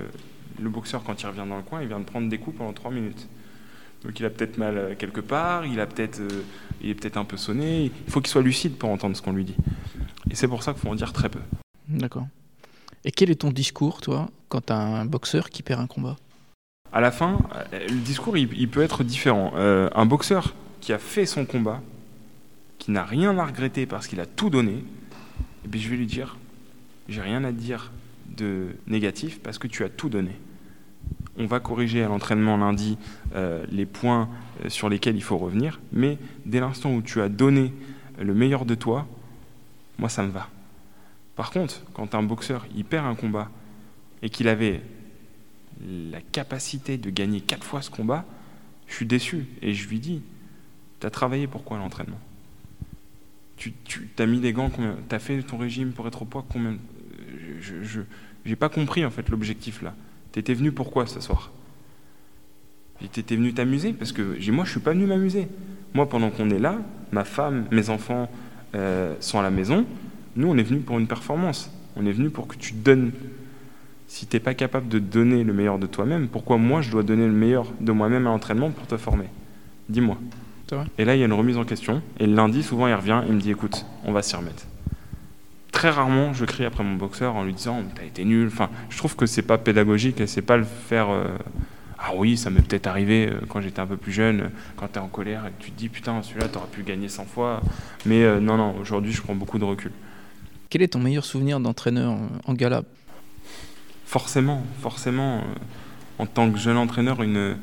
le boxeur, quand il revient dans le coin, il vient de prendre des coups pendant 3 minutes. Donc il a peut-être mal euh, quelque part, il, a peut-être, euh, il est peut-être un peu sonné. Il faut qu'il soit lucide pour entendre ce qu'on lui dit. Et c'est pour ça qu'il faut en dire très peu. D'accord. Et quel est ton discours, toi, quand as un boxeur qui perd un combat? À la fin, euh, le discours, il, il peut être différent. Euh, un boxeur qui a fait son combat, qui n'a rien à regretter parce qu'il a tout donné, eh bien, je vais lui dire, j'ai rien à dire de négatif parce que tu as tout donné. On va corriger à l'entraînement lundi euh, les points euh, sur lesquels il faut revenir, mais dès l'instant où tu as donné le meilleur de toi, moi ça me va. Par contre, quand un boxeur il perd un combat et qu'il avait la capacité de gagner quatre fois ce combat, je suis déçu et je lui dis, tu as travaillé pourquoi l'entraînement? Tu, as mis des gants, Tu as fait ton régime pour être au poids, combien? Je n'ai pas compris en fait l'objectif là. Tu étais venu pourquoi ce soir? Tu étais venu t'amuser? Parce que moi je suis pas venu m'amuser. Moi pendant qu'on est là, ma femme, mes enfants euh, sont à la maison, nous on est venu pour une performance. On est venu pour que tu donnes si tu n'es pas capable de donner le meilleur de toi-même, pourquoi moi je dois donner le meilleur de moi-même à l'entraînement pour te former? Dis-moi. Et là, il y a une remise en question. Et le lundi, souvent, il revient et me dit écoute, on va s'y remettre. Très rarement, je crie après mon boxeur en lui disant t'as été nul. Enfin, je trouve que c'est pas pédagogique et c'est pas le faire. euh, Ah oui, ça m'est peut-être arrivé euh, quand j'étais un peu plus jeune, euh, quand tu es en colère et que tu te dis putain, celui-là, t'aurais pu gagner 100 fois. Mais euh, non, non, aujourd'hui, je prends beaucoup de recul. Quel est ton meilleur souvenir d'entraîneur en gala? Forcément, forcément, euh, en tant que jeune entraîneur, une...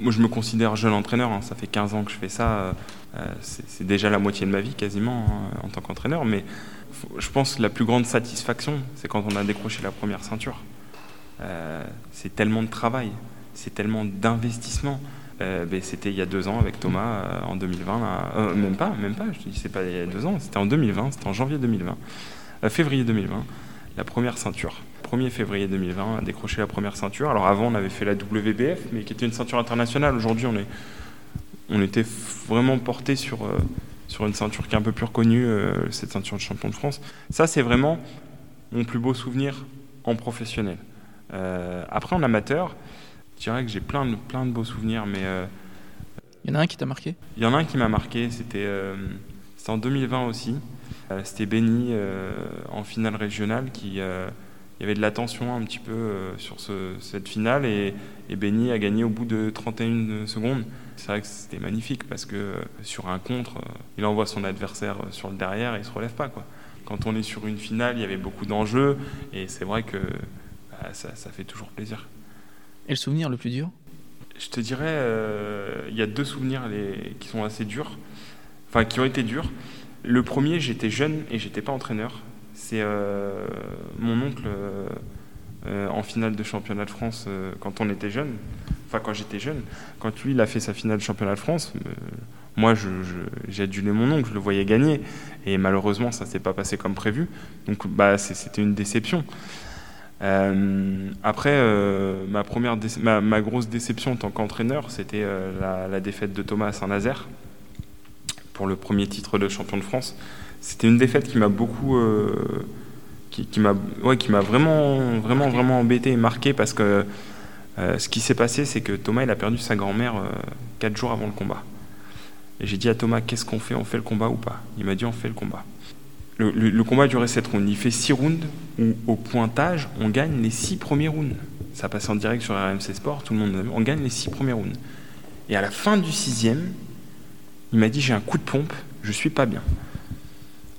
moi je me considère jeune entraîneur, hein, ça fait 15 ans que je fais ça, euh, c'est déjà la moitié de ma vie quasiment hein, en tant qu'entraîneur, mais je pense la plus grande satisfaction, c'est quand on a décroché la première ceinture. Euh, c'est tellement de travail, c'est tellement d'investissement. Euh, ben, c'était il y a deux ans avec Thomas euh, en 2020, là. Euh, même pas, même pas, je dis c'est pas il y a deux ans, c'était en 2020, c'était en janvier 2020, Euh, février 2020, la première ceinture. 1er février 2020, on décroché la première ceinture. Alors avant, on avait fait la WBF, mais qui était une ceinture internationale. Aujourd'hui, on, était vraiment porté sur, sur une ceinture qui est un peu plus reconnue, euh, cette ceinture de champion de France. Ça, c'est vraiment mon plus beau souvenir en professionnel. Euh, après, en amateur, je dirais que j'ai plein de, plein de beaux souvenirs, mais euh, Il y en a un qui t'a marqué? Il y en a un qui m'a marqué, c'était euh, en 2020 aussi. Euh, c'était Benny euh, en finale régionale qui. il y avait de la tension un petit peu sur ce- cette finale et, et Benny a gagné au bout de 31 secondes. C'est vrai que c'était magnifique parce que euh, sur un contre, euh, il envoie son adversaire euh, sur le derrière et il se relève pas. Quoi. Quand on est sur une finale, il y avait beaucoup d'enjeux et c'est vrai que bah, ça, ça fait toujours plaisir. Et le souvenir le plus dur? Je te dirais, il y a deux souvenirs qui sont assez durs, enfin qui ont été durs. Le premier, j'étais jeune et j'étais pas entraîneur. C'est mon oncle en finale de championnat de France quand on était jeune, enfin quand j'étais jeune, quand lui il a fait sa finale de championnat de France, moi, j'ai adulé mon oncle, je le voyais gagner. Et malheureusement, ça s'est pas passé comme prévu. Donc, bah, c'était une déception. Euh, après, euh, ma, première ma, grosse déception en tant qu'entraîneur, c'était euh, la, défaite de Thomas à Saint-Nazaire pour le premier titre de champion de France. C'était une défaite qui m'a beaucoup, qui, qui m'a, ouais, qui m'a vraiment, vraiment, vraiment embêté et marqué parce que ce qui s'est passé, c'est que Thomas il a perdu sa grand-mère quatre jours avant le combat. Et j'ai dit à Thomas, qu'est-ce qu'on fait? On fait le combat ou pas? Il m'a dit, on fait le combat. Le, le, combat durait 7 rounds. Il fait 6 rounds où, au pointage, on gagne les 6 premiers rounds. Ça passe en direct sur RMC Sport, tout le monde. On gagne les 6 premiers rounds. Et à la fin du sixième, il m'a dit, j'ai un coup de pompe, je suis pas bien.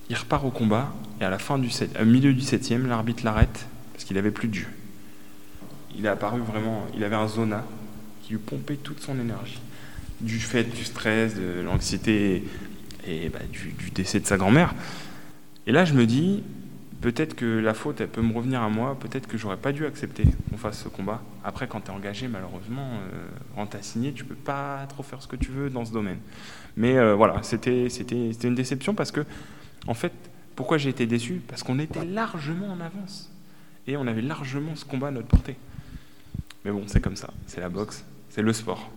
Il repart au combat, et à la fin du au milieu du septième, l'arbitre l'arrête parce qu'il avait plus de jeu. Il est apparu vraiment, il avait un zona qui lui pompait toute son énergie du fait du stress, de l'anxiété et bah, du, décès de sa grand-mère. Et là, je me dis, peut-être que la faute, elle peut me revenir à moi, peut-être que j'aurais pas dû accepter qu'on fasse ce combat. Après, quand tu es engagé, malheureusement, euh, quand tu as signé, tu peux pas trop faire ce que tu veux dans ce domaine. Mais euh, voilà, c'était une déception parce que, en fait, pourquoi j'ai été déçu Parce qu'on était largement en avance. Et on avait largement ce combat à notre portée. Mais bon, c'est comme ça, c'est la boxe, c'est le sport.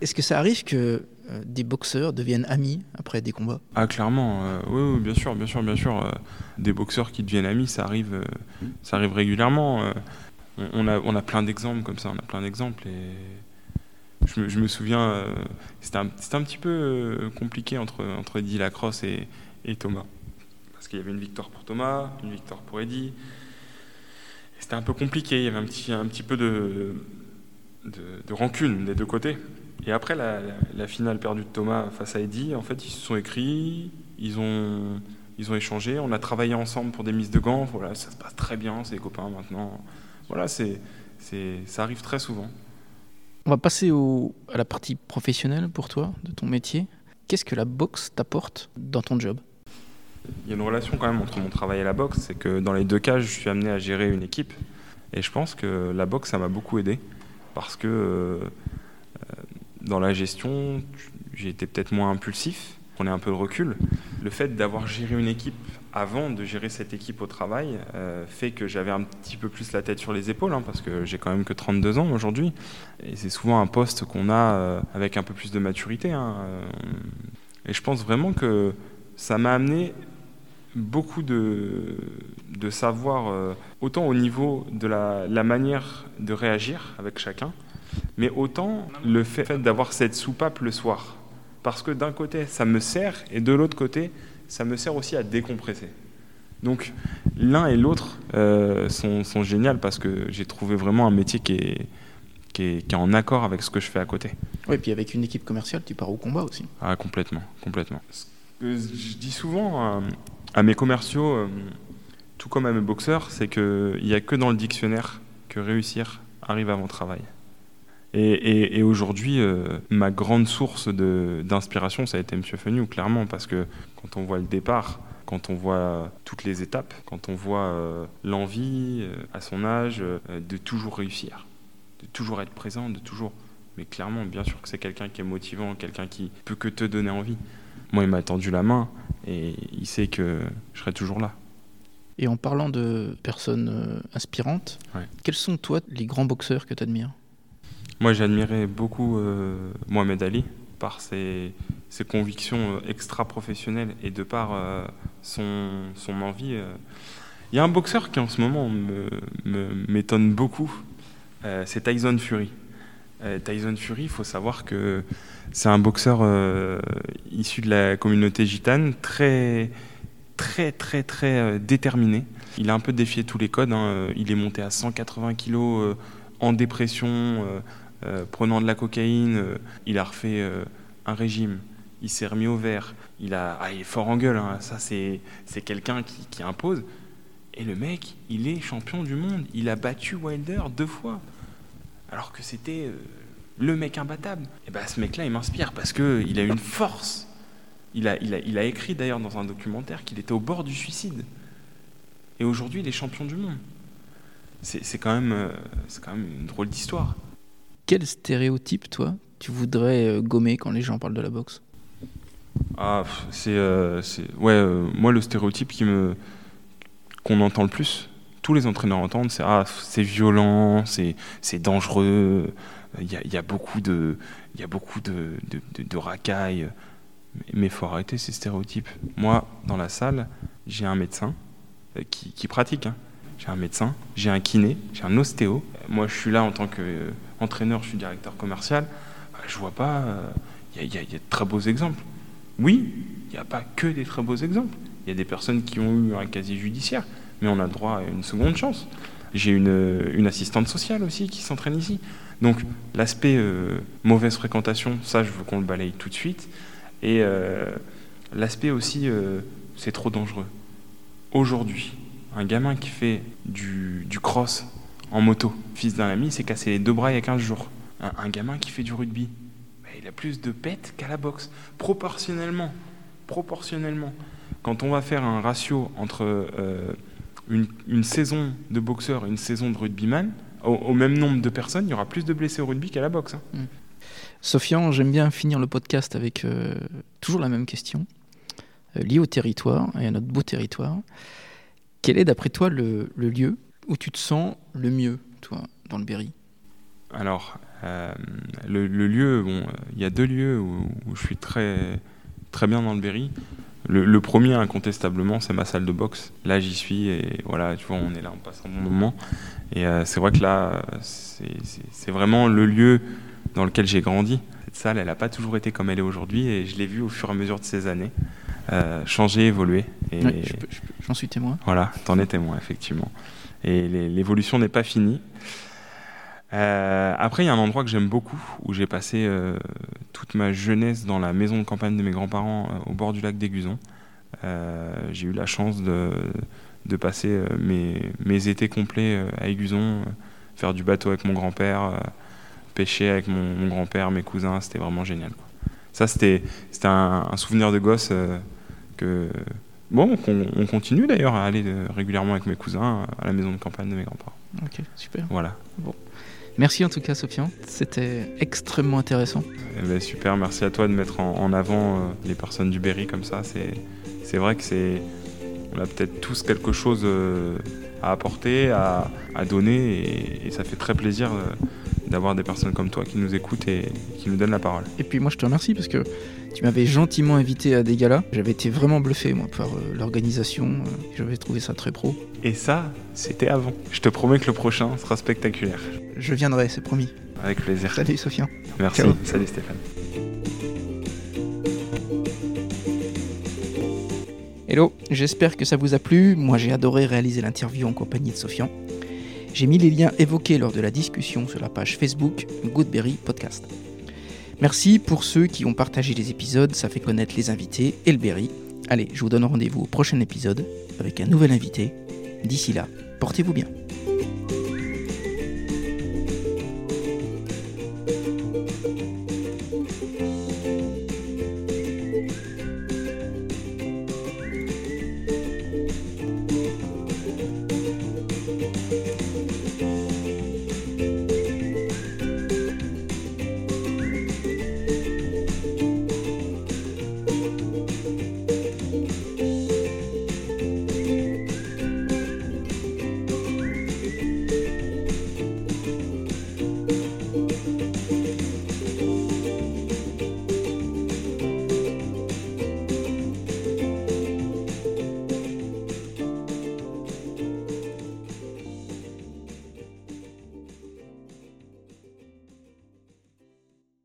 Est-ce que ça arrive que euh, des boxeurs deviennent amis après des combats? Ah clairement, euh, oui, bien sûr, bien sûr, bien sûr. Euh, des boxeurs qui deviennent amis, ça arrive, ça arrive régulièrement. On, a, on a plein d'exemples comme ça, on a plein d'exemples et je me, souviens, c'était un, un, petit peu compliqué entre, entre Eddie Lacrosse et, et Thomas. Parce qu'il y avait une victoire pour Thomas, une victoire pour Eddie. C'était un peu compliqué, il y avait un petit, un petit peu de, de, rancune des deux côtés. Et après la, finale perdue de Thomas face à Eddie, en fait, ils se sont écrits, ils ont, ils ont échangé, on a travaillé ensemble pour des mises de gants. Voilà, ça se passe très bien, c'est copains maintenant. Voilà, c'est, c'est, ça arrive très souvent. On va passer à la partie professionnelle pour toi, de ton métier. Qu'est-ce que la boxe t'apporte dans ton job? Il y a une relation quand même entre mon travail et la boxe. C'est que dans les deux cas, je suis amené à gérer une équipe. Et je pense que la boxe, ça m'a beaucoup aidé. Parce que euh, dans la gestion, j'ai été peut-être moins impulsif, prenais un peu de recul. Le fait d'avoir géré une équipe avant de gérer cette équipe au travail euh, fait que j'avais un petit peu plus la tête sur les épaules, hein, parce que j'ai quand même que 32 ans aujourd'hui. Et c'est souvent un poste qu'on a euh, avec un peu plus de maturité. Hein, euh. et je pense vraiment que ça m'a amené beaucoup de, de savoir, autant au niveau de la, la manière de réagir avec chacun, mais autant le fait d'avoir cette soupape le soir. Parce que d'un côté, ça me sert, et de l'autre côté, ça me sert aussi à décompresser. Donc l'un et l'autre euh, sont, sont géniaux parce que j'ai trouvé vraiment un métier qui est, qui est, qui, est, en accord avec ce que je fais à côté. Oui, et puis avec une équipe commerciale, tu pars au combat aussi. Ah, complètement, complètement. Ce que je dis souvent à, mes commerciaux, euh, tout comme à mes boxeurs, c'est qu'il n'y a que dans le dictionnaire que réussir arrive avant travail. Et, aujourd'hui, euh, ma grande source d'inspiration, ça a été M. Fenu, clairement, parce que quand on voit le départ, quand on voit toutes les étapes, quand on voit euh, l'envie, à son âge, de toujours réussir, de toujours être présent, de toujours... Mais clairement, bien sûr que c'est quelqu'un qui est motivant, quelqu'un qui peut que te donner envie. Moi, il m'a tendu la main et il sait que je serai toujours là. Et en parlant de personnes inspirantes, quels sont, toi, les grands boxeurs que tu admires moi, j'admirais beaucoup euh, Mohamed Ali par ses, convictions euh, extra-professionnelles et de par euh, son, son, envie. Il y a un boxeur qui, en ce moment, m'étonne me, beaucoup, c'est Tyson Fury. Tyson Fury, il faut savoir que c'est un boxeur issu de la communauté gitane, très, très, très, très déterminé. Il a un peu défié tous les codes. Hein. Il est monté à 180 kilos en dépression euh, prenant de la cocaïne, euh, il a refait euh, un régime, il s'est remis au vert, il, a, ah, est fort en gueule, hein. ça c'est, quelqu'un qui, impose. Et le mec, il est champion du monde, il a battu Wilder deux fois. Alors que c'était le mec imbattable. Et ben ce mec-là, il m'inspire parce qu'il a une force. Il a, il a, il a écrit d'ailleurs dans un documentaire qu'il était au bord du suicide. Et aujourd'hui, il est champion du monde. C'est quand, même, euh, quand même une drôle d'histoire. Quel stéréotype, toi, tu voudrais euh, gommer quand les gens parlent de la boxe? Ah, c'est. Euh, ouais, moi, le stéréotype qui me qu'on entend le plus, tous les entraîneurs entendent, c'est ah, c'est violent, c'est dangereux, il y, y a, beaucoup de, y a beaucoup de, de, racailles. Mais il faut arrêter ces stéréotypes. Moi, dans la salle, j'ai un médecin qui, qui pratique. Hein j'ai un médecin, j'ai un kiné, j'ai un ostéo. Moi, je suis là en tant qu'entraîneur, je suis directeur commercial. Bah, je vois pas. Il y, a de très beaux exemples. Oui, il n'y a pas que des très beaux exemples. Il y a des personnes qui ont eu un casier judiciaire, mais on a le droit à une seconde chance. J'ai une, assistante sociale aussi qui s'entraîne ici. Donc l'aspect euh, mauvaise fréquentation, ça je veux qu'on le balaye tout de suite. Et euh, l'aspect aussi, euh, c'est trop dangereux. Aujourd'hui, un gamin qui fait du, cross en moto, fils d'un ami, s'est cassé les deux bras il y a 15 jours. Un, gamin qui fait du rugby, ben, il a plus de pètes qu'à la boxe. Proportionnellement. Proportionnellement. Quand on va faire un ratio entre une, saison de boxeur et une saison de rugbyman, au, même nombre de personnes, il y aura plus de blessés au rugby qu'à la boxe. Hein. Mm. Sofian, j'aime bien finir le podcast avec euh, toujours la même question, euh, liée au territoire et à notre beau territoire. Quel est d'après toi le, lieu où tu te sens le mieux, toi, dans le Berry? Alors, euh, le, lieu, bon, il y a deux lieux où, je suis très, très bien dans le Berry. Le, premier, incontestablement, c'est ma salle de boxe. Là, j'y suis et voilà, tu vois, on est là, on passe un bon moment. Et euh, c'est vrai que là, c'est vraiment le lieu dans lequel j'ai grandi. Cette salle, elle n'a pas toujours été comme elle est aujourd'hui et je l'ai vue au fur et à mesure de ces années. Euh, changer, évoluer. Et J'en suis témoin. Voilà, t'en es témoin, effectivement. Et l'évolution n'est pas finie. Euh, après, il y a un endroit que j'aime beaucoup, où j'ai passé euh, toute ma jeunesse dans la maison de campagne de mes grands-parents au bord du lac d'Aiguzon. j'ai eu la chance de, de passer mes, mes, étés complets à Aiguzon, faire du bateau avec mon grand-père, pêcher avec mon, grand-père, mes cousins, c'était vraiment génial. Ça, c'était un, un, souvenir de gosse bon, on, continue d'ailleurs à aller euh, régulièrement avec mes cousins à la maison de campagne de mes grands-parents. Ok, super. Voilà. Bon. Merci en tout cas, Sofian. C'était extrêmement intéressant. Eh ben, super, merci à toi de mettre en, avant euh, les personnes du Berry comme ça. C'est vrai que c'est. On a peut-être tous quelque chose euh, à apporter, à, donner, et, ça fait très plaisir d'avoir des personnes comme toi qui nous écoutent et qui nous donnent la parole. Et puis moi, je te remercie parce que tu m'avais gentiment invité à des galas. J'avais été vraiment bluffé, moi, par euh, l'organisation. Euh, j'avais trouvé ça très pro. Et ça, c'était avant. Je te promets que le prochain sera spectaculaire. Je viendrai, c'est promis. Avec plaisir. Salut, Sofian. Merci. Salut, Stéphane. Hello, j'espère que ça vous a plu. Moi, j'ai adoré réaliser l'interview en compagnie de Sofian. J'ai mis les liens évoqués lors de la discussion sur la page Facebook Goodberry Podcast. Merci pour ceux qui ont partagé les épisodes, ça fait connaître les invités et le Berry. Allez, je vous donne rendez-vous au prochain épisode avec un nouvel invité. D'ici là, portez-vous bien.